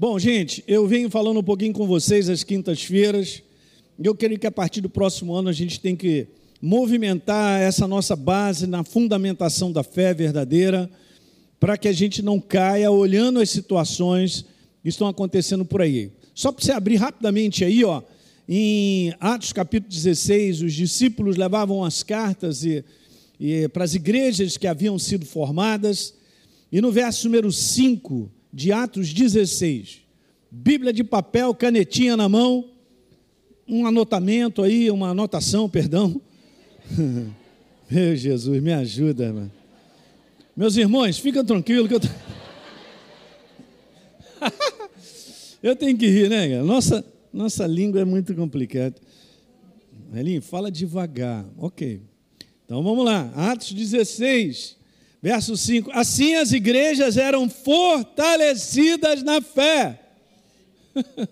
Bom, gente, eu venho falando um pouquinho com vocês às quintas-feiras. Eu creio que a partir do próximo ano a gente tem que movimentar essa nossa base na fundamentação da fé verdadeira, para que a gente não caia olhando as situações que estão acontecendo por aí. Só para você abrir rapidamente aí, ó, em Atos capítulo 16, os discípulos levavam as cartas e, e para as igrejas que haviam sido formadas, e no verso número 5 de Atos 16, Bíblia de papel, canetinha na mão, um anotamento aí, uma anotação, perdão. Meu Jesus, me ajuda, mano. Meus irmãos, fica tranquilo que eu. Eu tenho que rir, né? Nossa, nossa língua é muito complicada. Elinho, fala devagar. Ok. Então vamos lá. Atos 16, verso 5. Assim as igrejas eram fortalecidas na fé.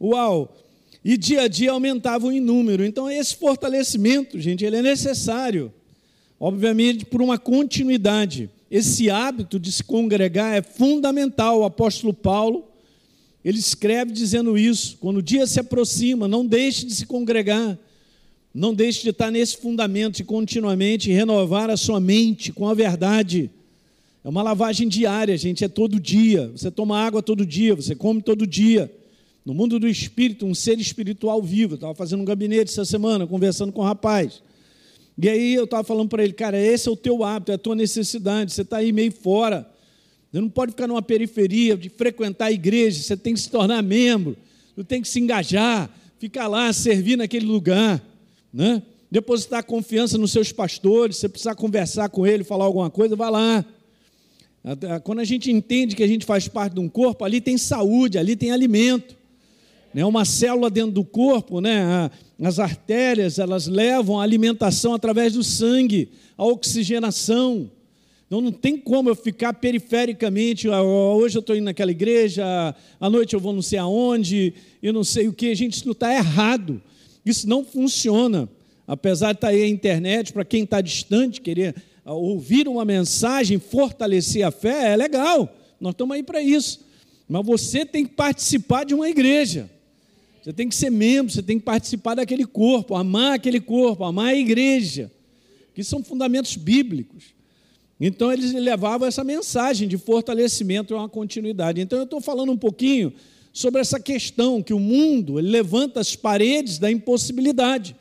Uau! E dia a dia aumentavam em número. Então esse fortalecimento, gente, ele é necessário. Obviamente por uma continuidade. Esse hábito de se congregar é fundamental. O apóstolo Paulo ele escreve dizendo isso: quando o dia se aproxima, não deixe de se congregar, não deixe de estar nesse fundamento e continuamente renovar a sua mente com a verdade. É uma lavagem diária, gente, é todo dia. Você toma água todo dia, você come todo dia. No mundo do espírito, um ser espiritual vivo. Eu estava fazendo um gabinete essa semana, conversando com um rapaz. E aí eu estava falando para ele, cara, esse é o teu hábito, é a tua necessidade, você está aí meio fora. Você não pode ficar numa periferia de frequentar a igreja, você tem que se tornar membro, você tem que se engajar, ficar lá, servir naquele lugar, né? depositar confiança nos seus pastores, se precisar conversar com ele, falar alguma coisa, vá lá. Quando a gente entende que a gente faz parte de um corpo, ali tem saúde, ali tem alimento. Né? Uma célula dentro do corpo, né? as artérias, elas levam a alimentação através do sangue, a oxigenação. Então não tem como eu ficar perifericamente, ah, hoje eu estou indo naquela igreja, à noite eu vou não sei aonde, eu não sei o que. Gente, isso está errado. Isso não funciona. Apesar de estar tá aí a internet, para quem está distante, querer ah, ouvir uma mensagem, fortalecer a fé, é legal. Nós estamos aí para isso. Mas você tem que participar de uma igreja. Você tem que ser membro, você tem que participar daquele corpo, amar aquele corpo, amar a igreja. Que são fundamentos bíblicos. Então eles levavam essa mensagem de fortalecimento e uma continuidade. Então eu estou falando um pouquinho sobre essa questão que o mundo levanta as paredes da impossibilidade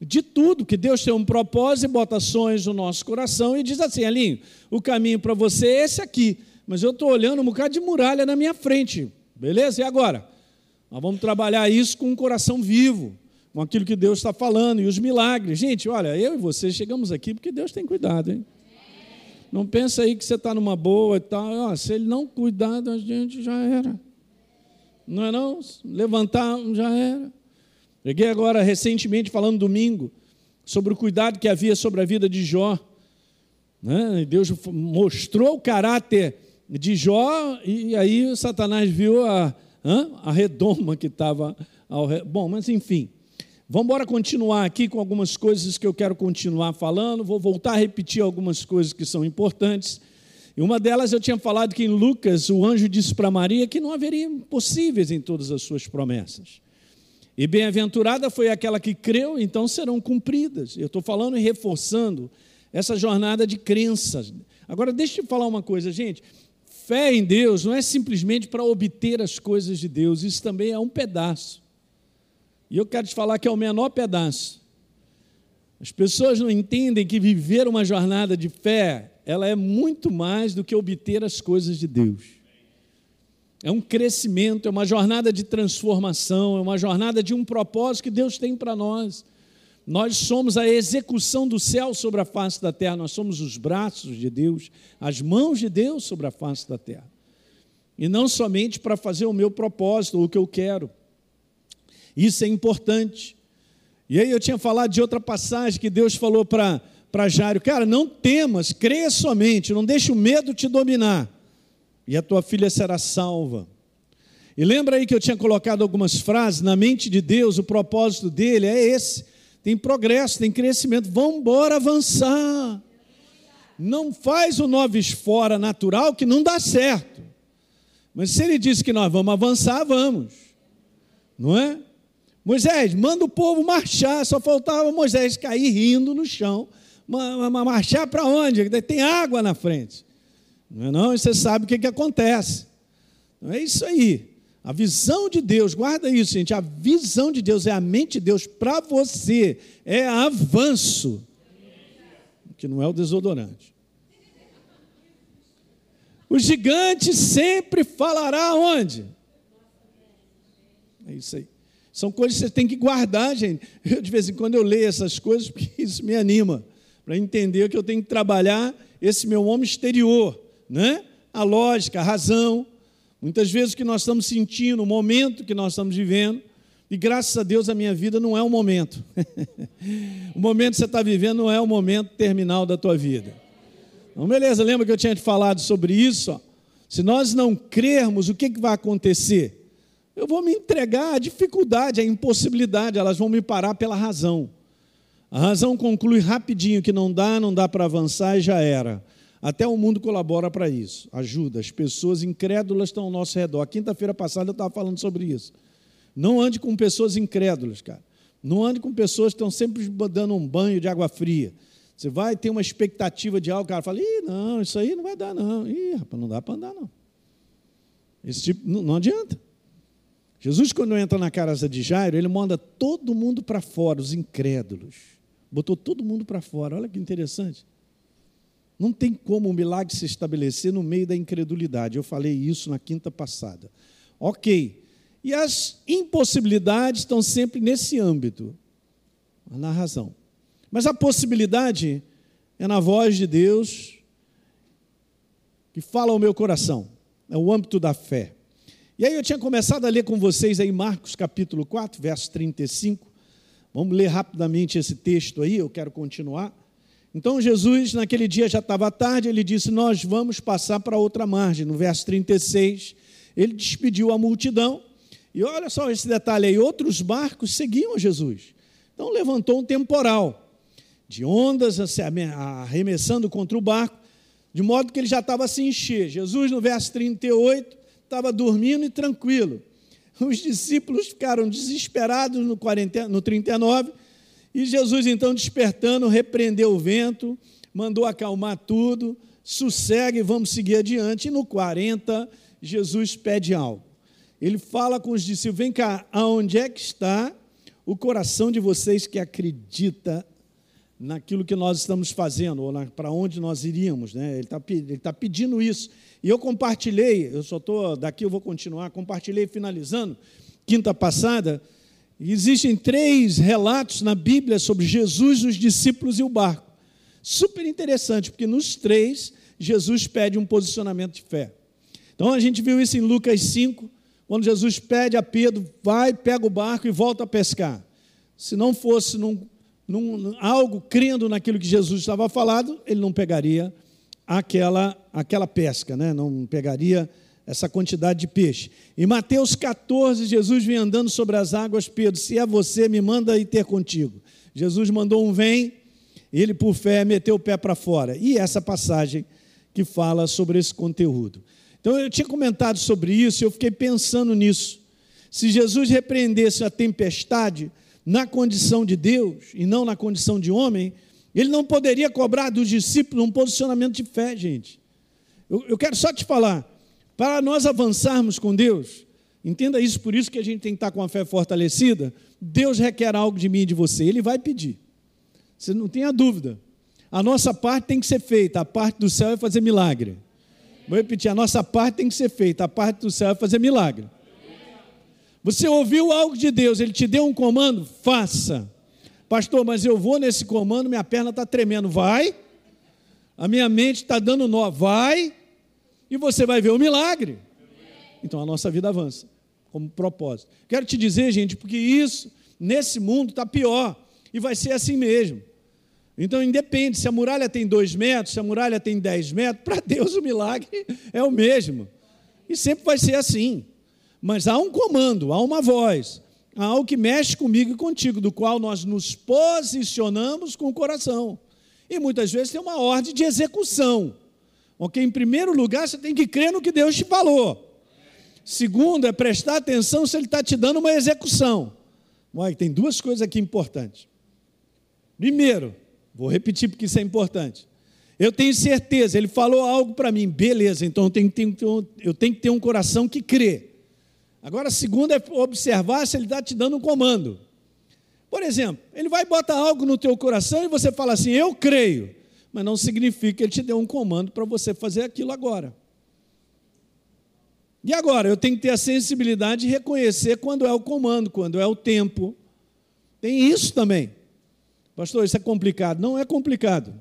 de tudo, que Deus tem um propósito e bota sonhos no nosso coração e diz assim, Alinho, o caminho para você é esse aqui, mas eu estou olhando um bocado de muralha na minha frente, beleza? E agora? Nós vamos trabalhar isso com um coração vivo, com aquilo que Deus está falando e os milagres. Gente, olha, eu e você chegamos aqui porque Deus tem cuidado, hein? Não pensa aí que você está numa boa e tal. se ele não cuidar da gente, já era. Não é não? Levantar, já era. Peguei agora recentemente, falando domingo, sobre o cuidado que havia sobre a vida de Jó. Né? Deus mostrou o caráter de Jó, e aí Satanás viu a, a redoma que estava ao Bom, mas enfim. Vamos embora continuar aqui com algumas coisas que eu quero continuar falando. Vou voltar a repetir algumas coisas que são importantes. E uma delas eu tinha falado que em Lucas o anjo disse para Maria que não haveria impossíveis em todas as suas promessas. E bem-aventurada foi aquela que creu, então serão cumpridas. Eu estou falando e reforçando essa jornada de crenças. Agora, deixa eu falar uma coisa, gente. Fé em Deus não é simplesmente para obter as coisas de Deus, isso também é um pedaço. E eu quero te falar que é o menor pedaço. As pessoas não entendem que viver uma jornada de fé, ela é muito mais do que obter as coisas de Deus. É um crescimento, é uma jornada de transformação, é uma jornada de um propósito que Deus tem para nós. Nós somos a execução do céu sobre a face da terra, nós somos os braços de Deus, as mãos de Deus sobre a face da terra. E não somente para fazer o meu propósito, o que eu quero. Isso é importante. E aí eu tinha falado de outra passagem que Deus falou para Jairo: Cara, não temas, creia somente, não deixe o medo te dominar, e a tua filha será salva. E lembra aí que eu tinha colocado algumas frases na mente de Deus, o propósito dele é esse: tem progresso, tem crescimento, vamos embora avançar. Não faz o noves fora natural que não dá certo. Mas se ele disse que nós vamos avançar, vamos. Não é? Moisés, manda o povo marchar, só faltava Moisés cair rindo no chão. Marchar para onde? Tem água na frente. Não é não? E você sabe o que, que acontece. Não é isso aí. A visão de Deus, guarda isso, gente. A visão de Deus é a mente de Deus para você, é avanço, que não é o desodorante. O gigante sempre falará onde? É isso aí. São coisas que você tem que guardar, gente. Eu, de vez em quando eu leio essas coisas porque isso me anima, para entender que eu tenho que trabalhar esse meu homem exterior, né? A lógica, a razão. Muitas vezes o que nós estamos sentindo, o momento que nós estamos vivendo, e graças a Deus a minha vida não é o momento. o momento que você está vivendo não é o momento terminal da tua vida. Então, beleza, lembra que eu tinha te falado sobre isso? Se nós não crermos, o que, que vai acontecer? eu vou me entregar à dificuldade, à impossibilidade, elas vão me parar pela razão. A razão conclui rapidinho que não dá, não dá para avançar e já era. Até o mundo colabora para isso, ajuda. As pessoas incrédulas estão ao nosso redor. Quinta-feira passada eu estava falando sobre isso. Não ande com pessoas incrédulas, cara. Não ande com pessoas que estão sempre dando um banho de água fria. Você vai ter uma expectativa de algo, o cara fala, Ih, não, isso aí não vai dar, não. Ih, rapaz, não dá para andar, não. Esse tipo, não, não adianta. Jesus, quando entra na casa de Jairo, ele manda todo mundo para fora, os incrédulos. Botou todo mundo para fora. Olha que interessante. Não tem como o milagre se estabelecer no meio da incredulidade. Eu falei isso na quinta passada. Ok. E as impossibilidades estão sempre nesse âmbito, na razão. Mas a possibilidade é na voz de Deus que fala ao meu coração. É o âmbito da fé. E aí eu tinha começado a ler com vocês aí Marcos capítulo 4, verso 35. Vamos ler rapidamente esse texto aí, eu quero continuar. Então Jesus, naquele dia já estava tarde, ele disse: Nós vamos passar para outra margem. No verso 36, ele despediu a multidão. E olha só esse detalhe aí: outros barcos seguiam Jesus. Então levantou um temporal de ondas arremessando contra o barco, de modo que ele já estava a se encher. Jesus, no verso 38, estava dormindo e tranquilo. Os discípulos ficaram desesperados no, 40, no 39, e Jesus, então, despertando, repreendeu o vento, mandou acalmar tudo, sossegue, vamos seguir adiante. E no 40, Jesus pede algo. Ele fala com os discípulos: vem cá, aonde é que está o coração de vocês que acredita naquilo que nós estamos fazendo, ou para onde nós iríamos? Né? Ele está tá pedindo isso. E eu compartilhei, eu só estou, daqui eu vou continuar, compartilhei finalizando, quinta passada, existem três relatos na Bíblia sobre Jesus, os discípulos e o barco. Super interessante, porque nos três, Jesus pede um posicionamento de fé. Então a gente viu isso em Lucas 5, quando Jesus pede a Pedro, vai, pega o barco e volta a pescar. Se não fosse num, num, algo crendo naquilo que Jesus estava falando, ele não pegaria aquela, aquela pesca, né? não pegaria essa quantidade de peixe. Em Mateus 14, Jesus vem andando sobre as águas, Pedro, se é você, me manda ir ter contigo. Jesus mandou um vem, ele por fé meteu o pé para fora. E essa passagem que fala sobre esse conteúdo. Então eu tinha comentado sobre isso, eu fiquei pensando nisso. Se Jesus repreendesse a tempestade na condição de Deus e não na condição de homem, ele não poderia cobrar dos discípulos um posicionamento de fé, gente. Eu, eu quero só te falar, para nós avançarmos com Deus, entenda isso, por isso que a gente tem que estar com a fé fortalecida. Deus requer algo de mim e de você, Ele vai pedir. Você não tenha dúvida. A nossa parte tem que ser feita, a parte do céu é fazer milagre. Vou repetir, a nossa parte tem que ser feita, a parte do céu é fazer milagre. Você ouviu algo de Deus, Ele te deu um comando? Faça. Pastor, mas eu vou nesse comando, minha perna está tremendo. Vai. A minha mente está dando nó. Vai. E você vai ver o milagre. Então a nossa vida avança como propósito. Quero te dizer, gente, porque isso nesse mundo está pior. E vai ser assim mesmo. Então, independe se a muralha tem dois metros, se a muralha tem dez metros, para Deus o milagre é o mesmo. E sempre vai ser assim. Mas há um comando, há uma voz há algo que mexe comigo e contigo, do qual nós nos posicionamos com o coração. E muitas vezes tem uma ordem de execução. Ok? Em primeiro lugar, você tem que crer no que Deus te falou. Segundo é prestar atenção se ele está te dando uma execução. Olha, tem duas coisas aqui importantes. Primeiro, vou repetir porque isso é importante. Eu tenho certeza, ele falou algo para mim, beleza, então eu tenho, tenho, eu tenho que ter um coração que crê. Agora, segundo é observar se ele está te dando um comando. Por exemplo, ele vai botar algo no teu coração e você fala assim, eu creio, mas não significa que ele te deu um comando para você fazer aquilo agora. E agora, eu tenho que ter a sensibilidade de reconhecer quando é o comando, quando é o tempo. Tem isso também. Pastor, isso é complicado. Não é complicado.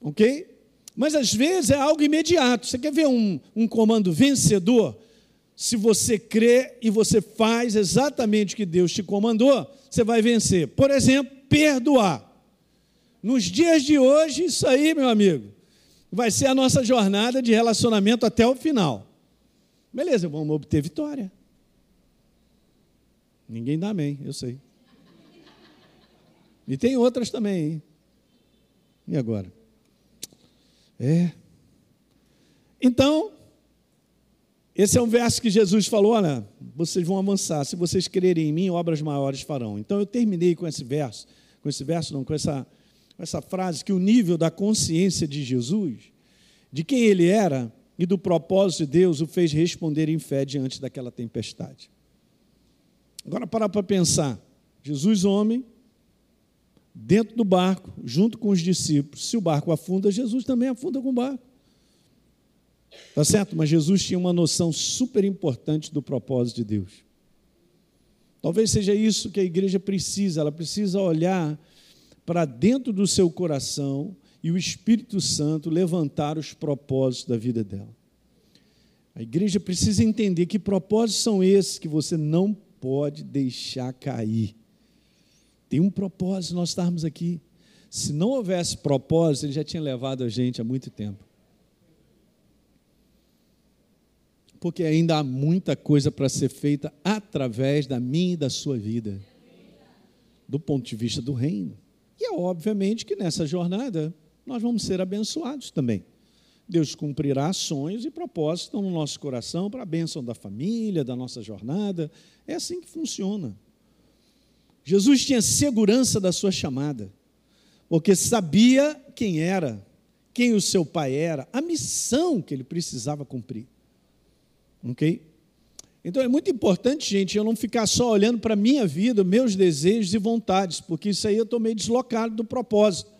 Ok? Mas às vezes é algo imediato. Você quer ver um, um comando vencedor? Se você crê e você faz exatamente o que Deus te comandou, você vai vencer. Por exemplo, perdoar. Nos dias de hoje, isso aí, meu amigo, vai ser a nossa jornada de relacionamento até o final. Beleza, vamos obter vitória. Ninguém dá amém, eu sei. E tem outras também, hein? E agora? É. Então, esse é um verso que Jesus falou: olha, vocês vão avançar, se vocês crerem em mim, obras maiores farão. Então eu terminei com esse verso, com esse verso, não, com essa, com essa frase, que o nível da consciência de Jesus, de quem ele era, e do propósito de Deus o fez responder em fé diante daquela tempestade. Agora para para pensar. Jesus, homem, dentro do barco, junto com os discípulos. Se o barco afunda, Jesus também afunda com o barco. Tá certo? Mas Jesus tinha uma noção super importante do propósito de Deus. Talvez seja isso que a igreja precisa, ela precisa olhar para dentro do seu coração e o Espírito Santo levantar os propósitos da vida dela. A igreja precisa entender que propósitos são esses que você não pode deixar cair. Tem um propósito nós estarmos aqui. Se não houvesse propósito, ele já tinha levado a gente há muito tempo. Porque ainda há muita coisa para ser feita através da minha e da sua vida, do ponto de vista do reino. E é obviamente que nessa jornada nós vamos ser abençoados também. Deus cumprirá sonhos e propósitos no nosso coração para a bênção da família, da nossa jornada. É assim que funciona. Jesus tinha segurança da sua chamada, porque sabia quem era, quem o seu pai era, a missão que ele precisava cumprir. Ok? Então é muito importante, gente, eu não ficar só olhando para a minha vida, meus desejos e vontades, porque isso aí eu estou meio deslocado do propósito.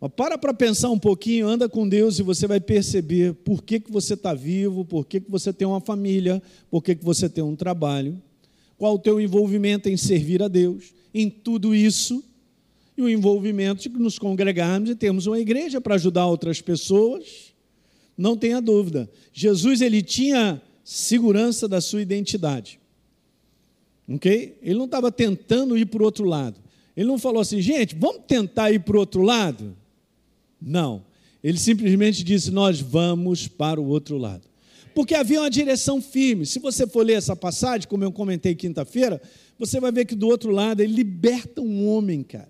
Mas para para pensar um pouquinho, anda com Deus e você vai perceber por que, que você está vivo, por que, que você tem uma família, por que, que você tem um trabalho, qual o teu envolvimento em servir a Deus, em tudo isso, e o envolvimento de nos congregarmos e termos uma igreja para ajudar outras pessoas. Não tenha dúvida. Jesus ele tinha segurança da sua identidade. Ok? Ele não estava tentando ir para o outro lado. Ele não falou assim, gente, vamos tentar ir para o outro lado? Não. Ele simplesmente disse: Nós vamos para o outro lado. Porque havia uma direção firme. Se você for ler essa passagem, como eu comentei quinta-feira, você vai ver que do outro lado ele liberta um homem, cara.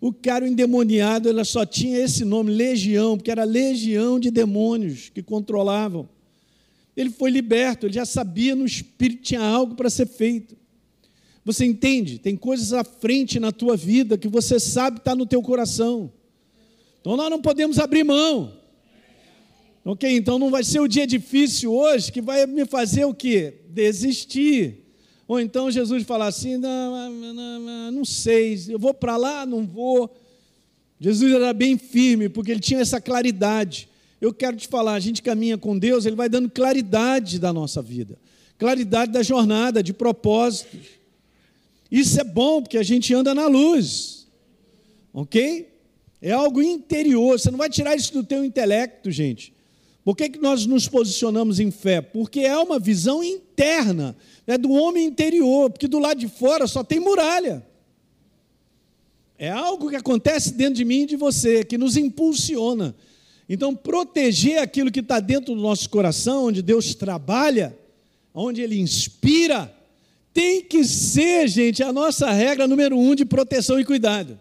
O cara endemoniado, ele só tinha esse nome, legião, porque era legião de demônios que controlavam. Ele foi liberto, ele já sabia no espírito tinha algo para ser feito. Você entende? Tem coisas à frente na tua vida que você sabe está no teu coração. Então nós não podemos abrir mão. Ok? Então não vai ser o dia difícil hoje que vai me fazer o quê? Desistir. Ou então Jesus falar assim: não, não, não sei, eu vou para lá, não vou. Jesus era bem firme, porque ele tinha essa claridade. Eu quero te falar, a gente caminha com Deus, ele vai dando claridade da nossa vida, claridade da jornada, de propósitos. Isso é bom, porque a gente anda na luz. Ok? É algo interior, você não vai tirar isso do teu intelecto, gente. Por que, que nós nos posicionamos em fé? Porque é uma visão interna, é do homem interior, porque do lado de fora só tem muralha. É algo que acontece dentro de mim e de você, que nos impulsiona. Então, proteger aquilo que está dentro do nosso coração, onde Deus trabalha, onde Ele inspira, tem que ser, gente, a nossa regra número um de proteção e cuidado.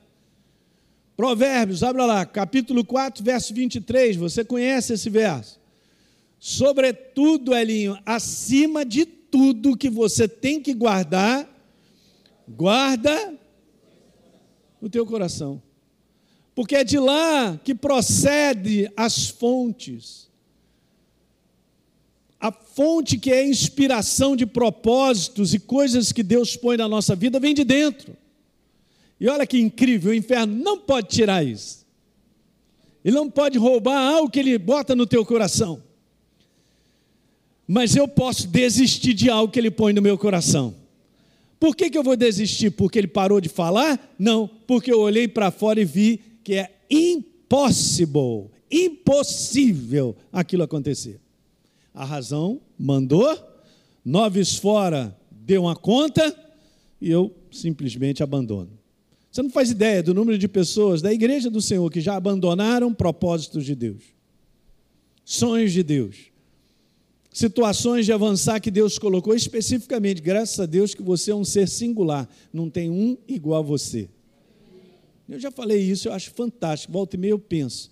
Provérbios, abra lá, capítulo 4, verso 23, você conhece esse verso. Sobretudo, Elinho, acima de tudo que você tem que guardar, guarda o teu coração. Porque é de lá que procede as fontes. A fonte que é inspiração de propósitos e coisas que Deus põe na nossa vida vem de dentro. E olha que incrível, o inferno não pode tirar isso. Ele não pode roubar algo que ele bota no teu coração. Mas eu posso desistir de algo que ele põe no meu coração. Por que, que eu vou desistir? Porque ele parou de falar? Não, porque eu olhei para fora e vi que é impossible, impossível aquilo acontecer. A razão mandou, noves fora deu uma conta e eu simplesmente abandono. Você não faz ideia do número de pessoas da igreja do Senhor que já abandonaram propósitos de Deus, sonhos de Deus, situações de avançar que Deus colocou especificamente, graças a Deus que você é um ser singular, não tem um igual a você. Eu já falei isso, eu acho fantástico. Volta e meia eu penso.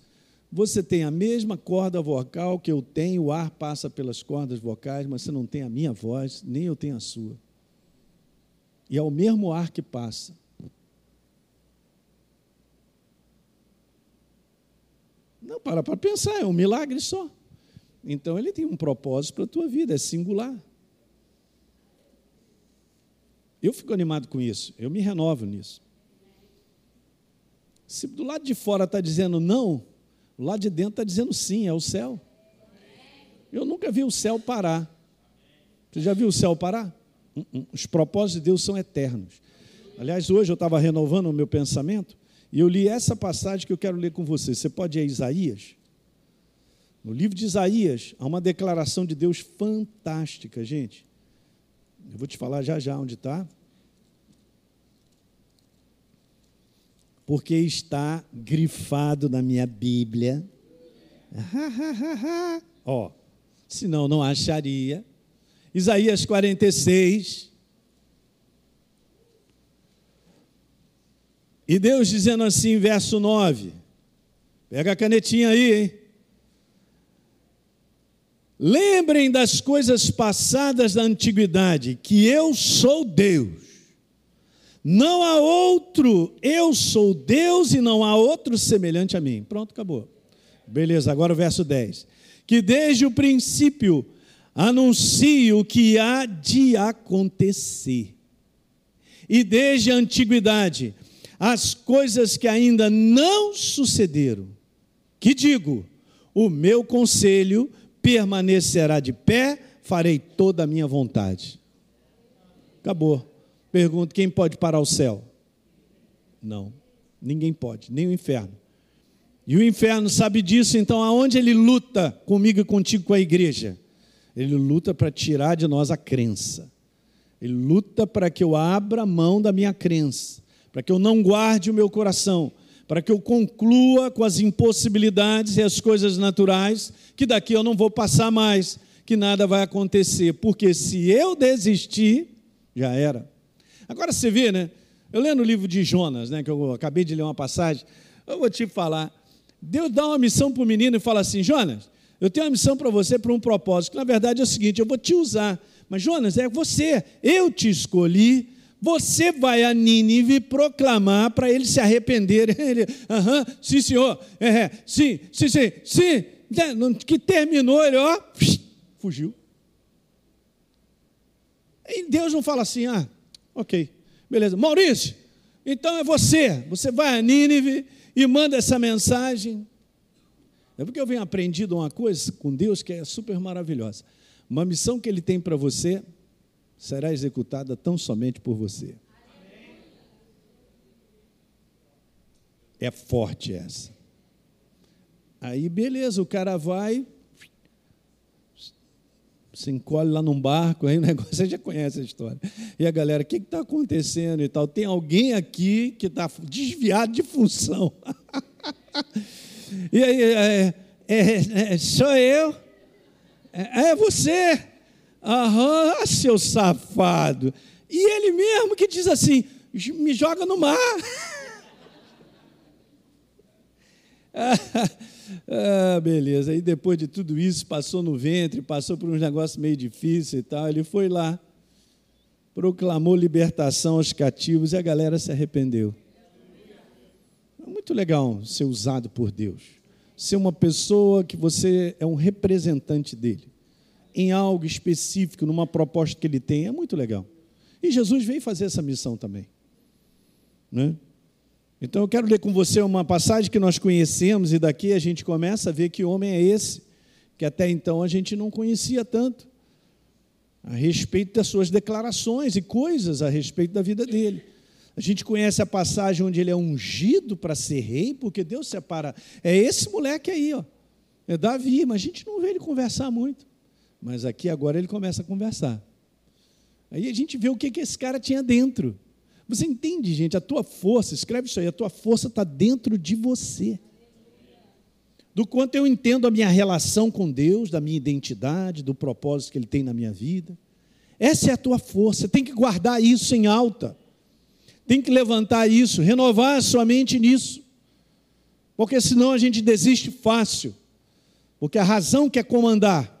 Você tem a mesma corda vocal que eu tenho, o ar passa pelas cordas vocais, mas você não tem a minha voz, nem eu tenho a sua. E é o mesmo ar que passa. Não, para para pensar, é um milagre só. Então ele tem um propósito para a tua vida, é singular. Eu fico animado com isso, eu me renovo nisso. Se do lado de fora está dizendo não, do lado de dentro está dizendo sim, é o céu. Eu nunca vi o céu parar. Você já viu o céu parar? Uh -uh. Os propósitos de Deus são eternos. Aliás, hoje eu estava renovando o meu pensamento e eu li essa passagem que eu quero ler com você. Você pode ir a Isaías? No livro de Isaías, há uma declaração de Deus fantástica, gente. Eu vou te falar já já onde está. Porque está grifado na minha Bíblia. Ó, senão não acharia. Isaías 46, E Deus dizendo assim, verso 9: pega a canetinha aí, hein? Lembrem das coisas passadas da antiguidade, que eu sou Deus. Não há outro, eu sou Deus e não há outro semelhante a mim. Pronto, acabou. Beleza, agora o verso 10. Que desde o princípio anuncio o que há de acontecer. E desde a antiguidade as coisas que ainda não sucederam. Que digo, o meu conselho permanecerá de pé, farei toda a minha vontade. Acabou. Pergunto: quem pode parar o céu? Não, ninguém pode, nem o inferno. E o inferno sabe disso, então aonde ele luta comigo e contigo com a igreja? Ele luta para tirar de nós a crença. Ele luta para que eu abra mão da minha crença para que eu não guarde o meu coração, para que eu conclua com as impossibilidades e as coisas naturais, que daqui eu não vou passar mais, que nada vai acontecer, porque se eu desistir, já era. Agora você vê, né? Eu lendo o livro de Jonas, né, que eu acabei de ler uma passagem, eu vou te falar. Deus dá uma missão para o menino e fala assim: Jonas, eu tenho uma missão para você para um propósito, que na verdade é o seguinte: eu vou te usar. Mas, Jonas, é você, eu te escolhi você vai a Nínive proclamar para eles se arrependerem. Ele, aham, sim, senhor, é, é, sim, sim, sim, sim. Que terminou, ele, ó, fugiu. E Deus não fala assim, ah, ok, beleza. Maurício, então é você. Você vai a Nínive e manda essa mensagem. É porque eu venho aprendido uma coisa com Deus que é super maravilhosa. Uma missão que Ele tem para você será executada tão somente por você. É forte essa. Aí, beleza, o cara vai, se encolhe lá num barco, aí o negócio, você já conhece a história. E a galera, o que está acontecendo e tal? Tem alguém aqui que está desviado de função. e aí, é, é, é, sou eu? É, é você? Aham, seu safado. E ele mesmo que diz assim: me joga no mar. Ah, beleza. Aí depois de tudo isso, passou no ventre, passou por uns negócios meio difíceis e tal. Ele foi lá, proclamou libertação aos cativos e a galera se arrependeu. É muito legal ser usado por Deus. Ser uma pessoa que você é um representante dele. Em algo específico, numa proposta que ele tem. É muito legal. E Jesus veio fazer essa missão também. Né? Então eu quero ler com você uma passagem que nós conhecemos e daqui a gente começa a ver que homem é esse, que até então a gente não conhecia tanto, a respeito das suas declarações e coisas a respeito da vida dele. A gente conhece a passagem onde ele é ungido para ser rei, porque Deus separa. É esse moleque aí, ó. É Davi, mas a gente não vê ele conversar muito. Mas aqui agora ele começa a conversar. Aí a gente vê o que, que esse cara tinha dentro. Você entende, gente? A tua força, escreve isso aí, a tua força está dentro de você. Do quanto eu entendo a minha relação com Deus, da minha identidade, do propósito que Ele tem na minha vida. Essa é a tua força, tem que guardar isso em alta. Tem que levantar isso, renovar a sua mente nisso. Porque senão a gente desiste fácil. Porque a razão quer comandar.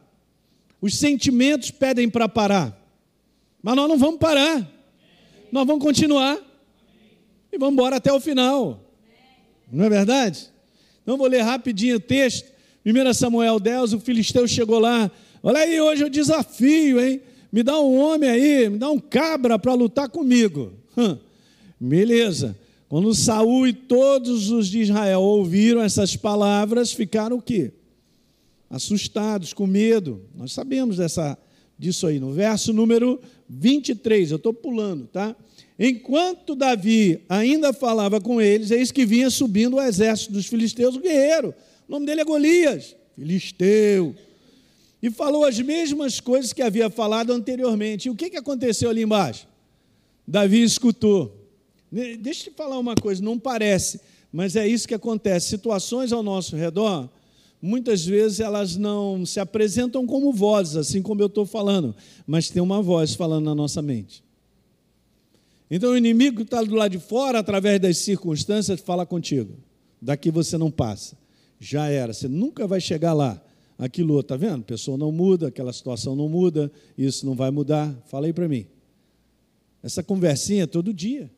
Os sentimentos pedem para parar. Mas nós não vamos parar nós vamos continuar e vamos embora até o final. Não é verdade? Então vou ler rapidinho o texto. 1 Samuel 10, o filisteu chegou lá. Olha aí, hoje eu desafio, hein? Me dá um homem aí, me dá um cabra para lutar comigo. Hum, beleza. Quando Saul e todos os de Israel ouviram essas palavras, ficaram o quê? Assustados, com medo. Nós sabemos dessa, disso aí. No verso número 23, eu estou pulando, tá? Enquanto Davi ainda falava com eles, eis que vinha subindo o exército dos filisteus, o guerreiro. O nome dele é Golias, filisteu. E falou as mesmas coisas que havia falado anteriormente. E o que, que aconteceu ali embaixo? Davi escutou. Deixa eu te falar uma coisa, não parece, mas é isso que acontece. Situações ao nosso redor muitas vezes elas não se apresentam como vozes, assim como eu estou falando, mas tem uma voz falando na nossa mente. Então o inimigo está do lado de fora, através das circunstâncias, fala contigo. Daqui você não passa. Já era, você nunca vai chegar lá. Aquilo, está vendo? A pessoa não muda, aquela situação não muda, isso não vai mudar. Fala aí para mim. Essa conversinha é todo dia.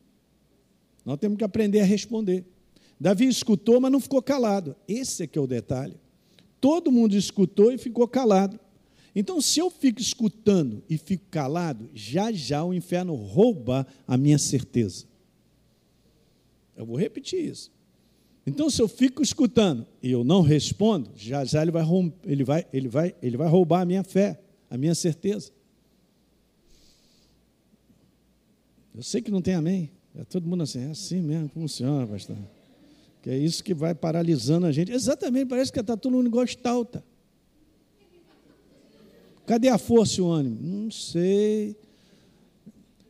Nós temos que aprender a responder. Davi escutou, mas não ficou calado. Esse é que é o detalhe. Todo mundo escutou e ficou calado. Então, se eu fico escutando e fico calado, já já o inferno rouba a minha certeza. Eu vou repetir isso. Então, se eu fico escutando e eu não respondo, já já ele vai, ele vai, ele vai, ele vai roubar a minha fé, a minha certeza. Eu sei que não tem amém. É todo mundo assim, é assim mesmo, funciona, pastor. Que é isso que vai paralisando a gente. Exatamente, parece que está todo mundo igual estalta. Cadê a força e o ânimo? Não sei.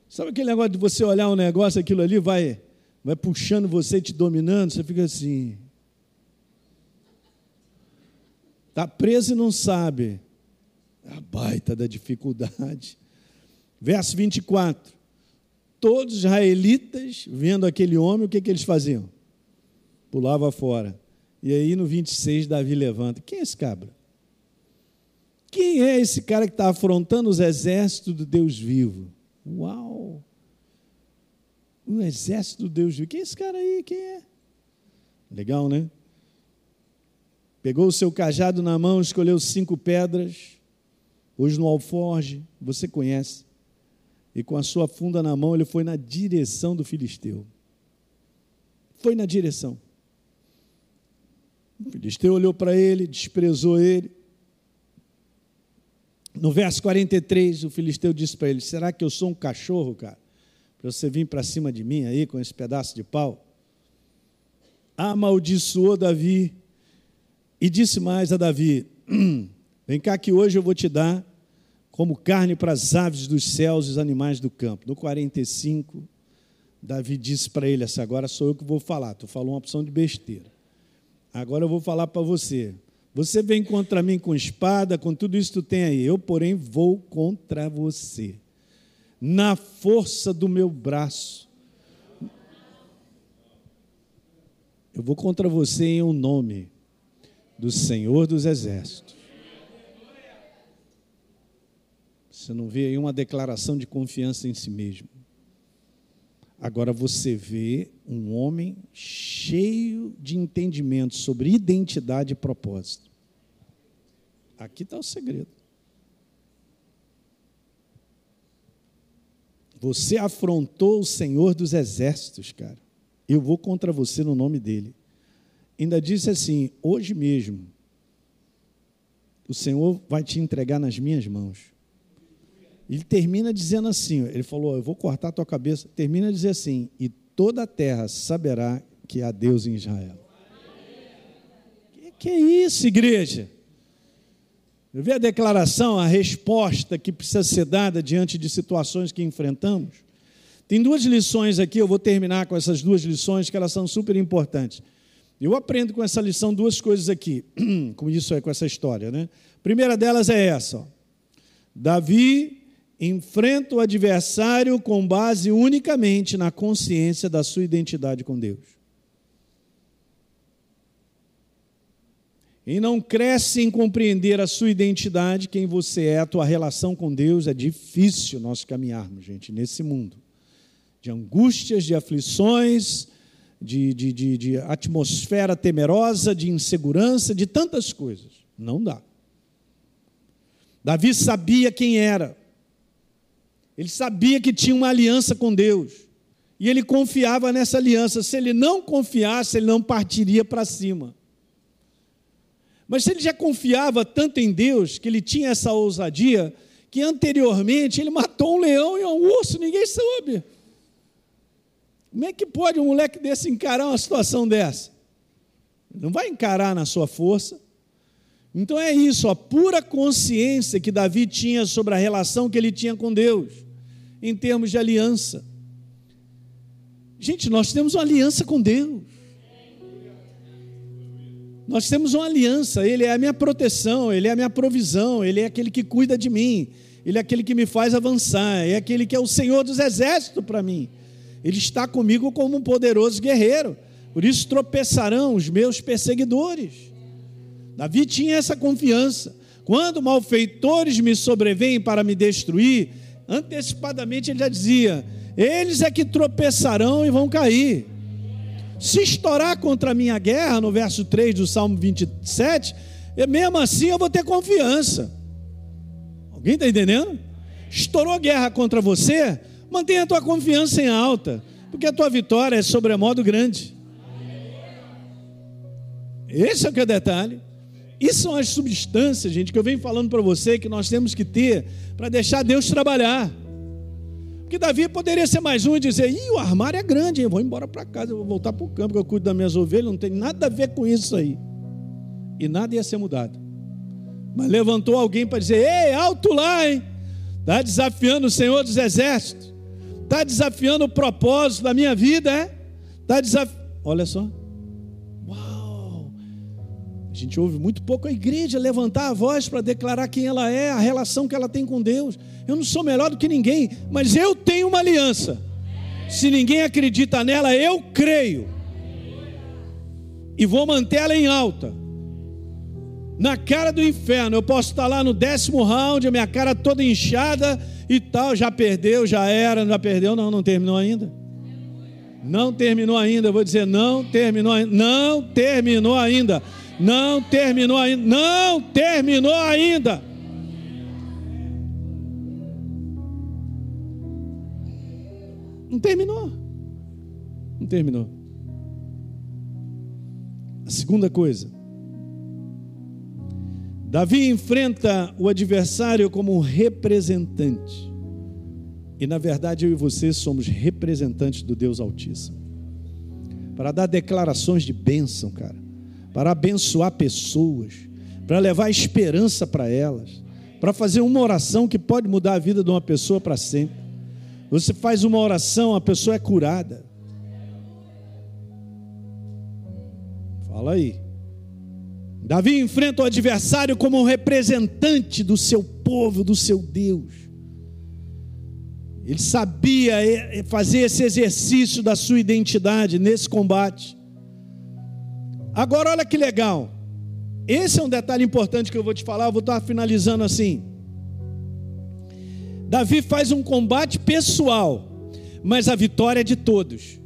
Sabe aquele negócio de você olhar um negócio, aquilo ali vai, vai puxando você, te dominando, você fica assim. Está preso e não sabe. A baita da dificuldade. Verso 24. Todos os israelitas, vendo aquele homem, o que, que eles faziam? Pulava fora. E aí no 26, Davi levanta. Quem é esse cabra? Quem é esse cara que está afrontando os exércitos do Deus vivo? Uau! O exército do Deus vivo. Quem é esse cara aí? Quem é? Legal, né? Pegou o seu cajado na mão, escolheu cinco pedras, pôs no alforge, você conhece. E com a sua funda na mão, ele foi na direção do filisteu. Foi na direção. Filisteu olhou para ele, desprezou ele. No verso 43, o filisteu disse para ele: Será que eu sou um cachorro, cara? Para você vir para cima de mim aí com esse pedaço de pau? Amaldiçoou Davi e disse mais a Davi: Vem cá que hoje eu vou te dar como carne para as aves dos céus e os animais do campo. No 45, Davi disse para ele: Essa agora sou eu que vou falar. Tu falou uma opção de besteira. Agora eu vou falar para você. Você vem contra mim com espada, com tudo isso que tu tem aí. Eu, porém, vou contra você. Na força do meu braço. Eu vou contra você em um nome. do Senhor dos Exércitos. Você não vê aí uma declaração de confiança em si mesmo. Agora você vê um homem cheio de entendimento sobre identidade e propósito. Aqui está o segredo. Você afrontou o Senhor dos exércitos, cara. Eu vou contra você no nome dele. Ainda disse assim: hoje mesmo, o Senhor vai te entregar nas minhas mãos. Ele termina dizendo assim: ele falou, eu vou cortar a tua cabeça. Termina dizer assim: e toda a terra saberá que há Deus em Israel. Que, que é isso, igreja? Eu vi a declaração, a resposta que precisa ser dada diante de situações que enfrentamos. Tem duas lições aqui, eu vou terminar com essas duas lições que elas são super importantes. Eu aprendo com essa lição duas coisas aqui, com isso é com essa história, né? A primeira delas é essa: ó. Davi enfrenta o adversário com base unicamente na consciência da sua identidade com Deus. e não cresce em compreender a sua identidade, quem você é, a tua relação com Deus, é difícil nós caminharmos, gente, nesse mundo de angústias, de aflições, de, de, de, de atmosfera temerosa, de insegurança, de tantas coisas. Não dá. Davi sabia quem era, ele sabia que tinha uma aliança com Deus, e ele confiava nessa aliança. Se ele não confiasse, ele não partiria para cima. Mas ele já confiava tanto em Deus, que ele tinha essa ousadia, que anteriormente ele matou um leão e um urso, ninguém soube. Como é que pode um moleque desse encarar uma situação dessa? Não vai encarar na sua força. Então é isso, a pura consciência que Davi tinha sobre a relação que ele tinha com Deus, em termos de aliança. Gente, nós temos uma aliança com Deus. Nós temos uma aliança, Ele é a minha proteção, Ele é a minha provisão, Ele é aquele que cuida de mim, Ele é aquele que me faz avançar, é aquele que é o Senhor dos exércitos para mim. Ele está comigo como um poderoso guerreiro, por isso tropeçarão os meus perseguidores. Davi tinha essa confiança. Quando malfeitores me sobrevêm para me destruir, antecipadamente ele já dizia: eles é que tropeçarão e vão cair. Se estourar contra a minha guerra, no verso 3 do Salmo 27, mesmo assim eu vou ter confiança. Alguém está entendendo? Estourou guerra contra você, mantenha a tua confiança em alta, porque a tua vitória é sobremodo grande. Esse é o que é o detalhe. Isso são as substâncias, gente, que eu venho falando para você que nós temos que ter para deixar Deus trabalhar. Porque Davi poderia ser mais um e dizer: Ih, o armário é grande, eu vou embora para casa, vou voltar para o campo, que eu cuido das minhas ovelhas, não tem nada a ver com isso aí. E nada ia ser mudado. Mas levantou alguém para dizer: Ei, alto lá, hein? Está desafiando o Senhor dos Exércitos, está desafiando o propósito da minha vida, é? Está desafiando. Olha só. Gente ouve muito pouco a igreja levantar a voz para declarar quem ela é, a relação que ela tem com Deus. Eu não sou melhor do que ninguém, mas eu tenho uma aliança. Se ninguém acredita nela, eu creio. E vou manter ela em alta. Na cara do inferno, eu posso estar lá no décimo round, a minha cara toda inchada e tal, já perdeu, já era, já perdeu, não, não terminou ainda. Não terminou ainda, eu vou dizer, não terminou ainda, não terminou ainda, não terminou ainda, não terminou ainda. Não terminou. Não terminou. A segunda coisa. Davi enfrenta o adversário como um representante. E na verdade eu e você somos representantes do Deus Altíssimo. Para dar declarações de bênção, cara. Para abençoar pessoas. Para levar esperança para elas. Para fazer uma oração que pode mudar a vida de uma pessoa para sempre. Você faz uma oração, a pessoa é curada. Fala aí. Davi enfrenta o adversário como um representante do seu povo, do seu Deus. Ele sabia fazer esse exercício da sua identidade nesse combate. Agora, olha que legal. esse é um detalhe importante que eu vou te falar, eu vou estar finalizando assim. Davi faz um combate pessoal, mas a vitória é de todos.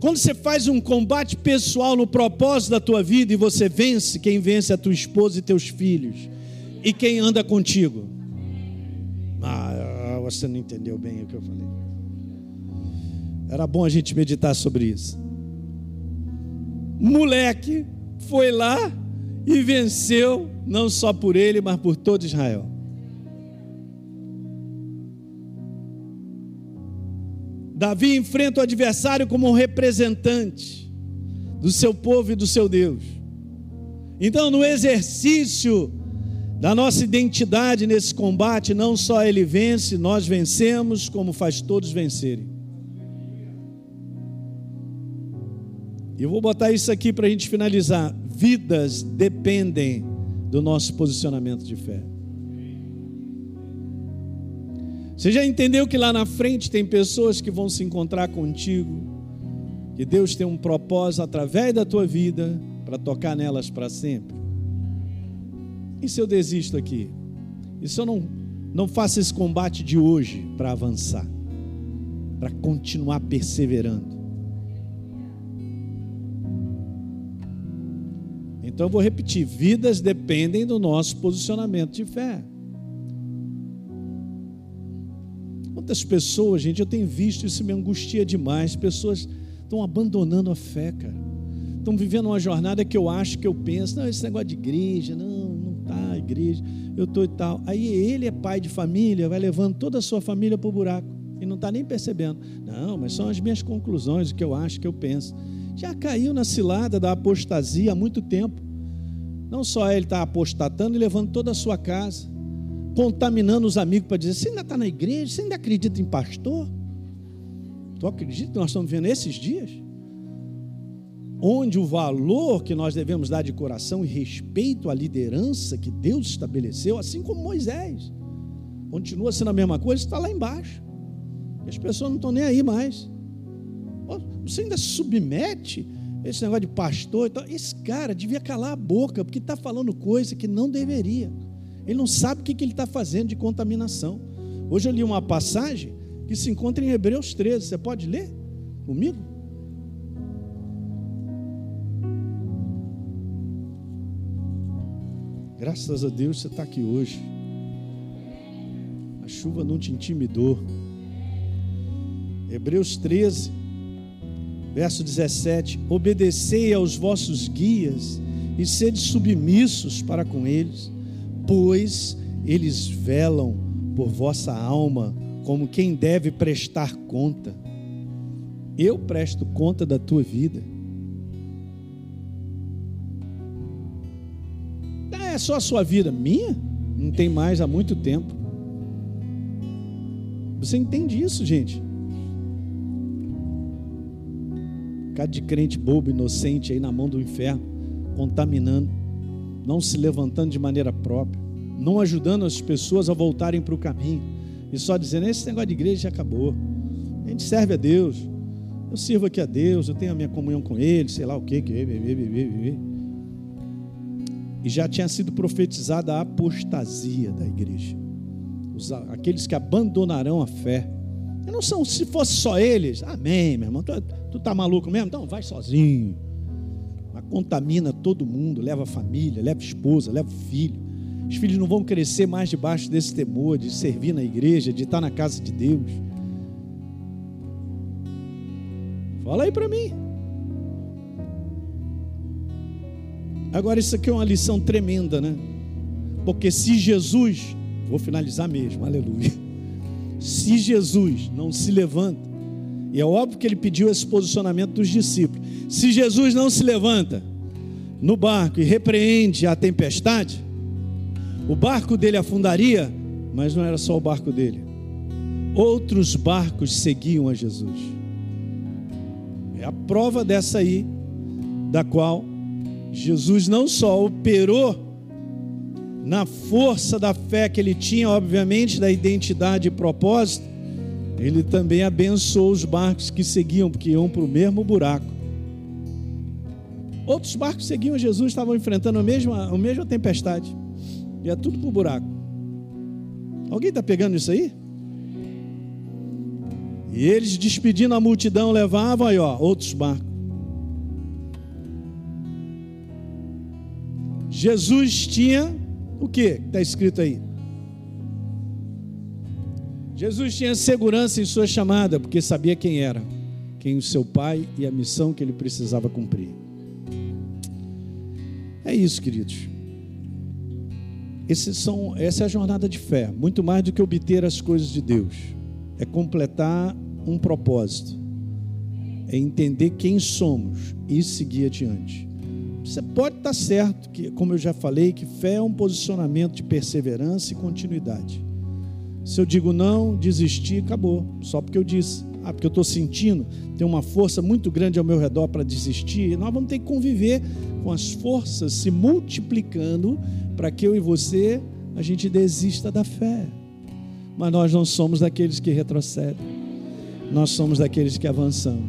Quando você faz um combate pessoal no propósito da tua vida e você vence, quem vence é a tua esposa e teus filhos. E quem anda contigo. Ah, você não entendeu bem o que eu falei. Era bom a gente meditar sobre isso. Moleque foi lá e venceu, não só por ele, mas por todo Israel. Davi enfrenta o adversário como um representante do seu povo e do seu Deus. Então, no exercício da nossa identidade nesse combate, não só ele vence, nós vencemos, como faz todos vencerem. E eu vou botar isso aqui para a gente finalizar. Vidas dependem do nosso posicionamento de fé. Você já entendeu que lá na frente tem pessoas que vão se encontrar contigo, que Deus tem um propósito através da tua vida para tocar nelas para sempre? E se eu desisto aqui? E se eu não, não faço esse combate de hoje para avançar, para continuar perseverando? Então eu vou repetir: vidas dependem do nosso posicionamento de fé. Quantas pessoas, gente, eu tenho visto isso me angustia demais. Pessoas estão abandonando a fé, cara. Estão vivendo uma jornada que eu acho, que eu penso, não, esse negócio de igreja, não, não tá, igreja, eu estou e tal. Aí ele é pai de família, vai levando toda a sua família para o buraco e não está nem percebendo. Não, mas são as minhas conclusões, o que eu acho, que eu penso. Já caiu na cilada da apostasia há muito tempo. Não só ele está apostatando e levando toda a sua casa contaminando os amigos para dizer: você ainda está na igreja? Você ainda acredita em pastor? Tu acredita que nós estamos vivendo esses dias? Onde o valor que nós devemos dar de coração e respeito à liderança que Deus estabeleceu, assim como Moisés, continua sendo a mesma coisa, está lá embaixo. As pessoas não estão nem aí mais. Você ainda submete esse negócio de pastor e tal. Esse cara devia calar a boca, porque está falando coisa que não deveria. Ele não sabe o que ele está fazendo de contaminação. Hoje eu li uma passagem que se encontra em Hebreus 13. Você pode ler comigo? Graças a Deus você está aqui hoje. A chuva não te intimidou. Hebreus 13, verso 17: Obedecei aos vossos guias e sede submissos para com eles pois eles velam por vossa alma como quem deve prestar conta. Eu presto conta da tua vida. É só a sua vida, minha? Não tem mais há muito tempo. Você entende isso, gente? Cada de crente bobo, inocente aí na mão do inferno, contaminando não se levantando de maneira própria, não ajudando as pessoas a voltarem para o caminho, e só dizendo: esse negócio de igreja já acabou, a gente serve a Deus, eu sirvo aqui a Deus, eu tenho a minha comunhão com Ele, sei lá o que, que e já tinha sido profetizada a apostasia da igreja, Os, aqueles que abandonarão a fé. E não são, se fosse só eles, amém, meu irmão, tu, tá maluco mesmo? Então vai sozinho contamina todo mundo, leva a família, leva a esposa, leva o filho. Os filhos não vão crescer mais debaixo desse temor de servir na igreja, de estar na casa de Deus. Fala aí para mim. Agora, isso aqui é uma lição tremenda, né? Porque se Jesus, vou finalizar mesmo, aleluia. Se Jesus não se levanta, e é óbvio que ele pediu esse posicionamento dos discípulos. Se Jesus não se levanta no barco e repreende a tempestade, o barco dele afundaria, mas não era só o barco dele. Outros barcos seguiam a Jesus. É a prova dessa aí, da qual Jesus não só operou na força da fé que ele tinha, obviamente, da identidade e propósito, ele também abençoou os barcos que seguiam, porque iam para o mesmo buraco. Outros barcos seguiam Jesus, estavam enfrentando a mesma, a mesma tempestade. E é tudo para o buraco. Alguém está pegando isso aí? E eles, despedindo a multidão, levavam aí, ó, outros barcos. Jesus tinha o que está escrito aí? Jesus tinha segurança em sua chamada, porque sabia quem era, quem o seu pai e a missão que ele precisava cumprir. É isso, queridos. São, essa é a jornada de fé, muito mais do que obter as coisas de Deus, é completar um propósito, é entender quem somos e seguir adiante. Você pode estar certo que, como eu já falei, que fé é um posicionamento de perseverança e continuidade. Se eu digo não, desistir, acabou. Só porque eu disse. Ah, porque eu estou sentindo, tem uma força muito grande ao meu redor para desistir. Nós vamos ter que conviver com as forças se multiplicando para que eu e você a gente desista da fé. Mas nós não somos daqueles que retrocedem. Nós somos daqueles que avançamos.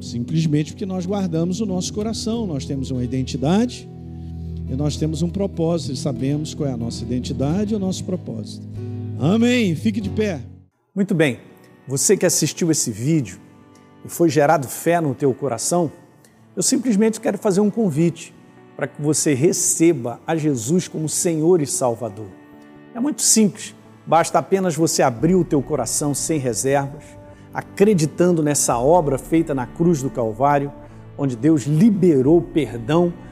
Simplesmente porque nós guardamos o nosso coração, nós temos uma identidade e nós temos um propósito e sabemos qual é a nossa identidade e o nosso propósito. Amém. Fique de pé. Muito bem. Você que assistiu esse vídeo e foi gerado fé no teu coração, eu simplesmente quero fazer um convite para que você receba a Jesus como Senhor e Salvador. É muito simples. Basta apenas você abrir o teu coração sem reservas, acreditando nessa obra feita na cruz do Calvário, onde Deus liberou perdão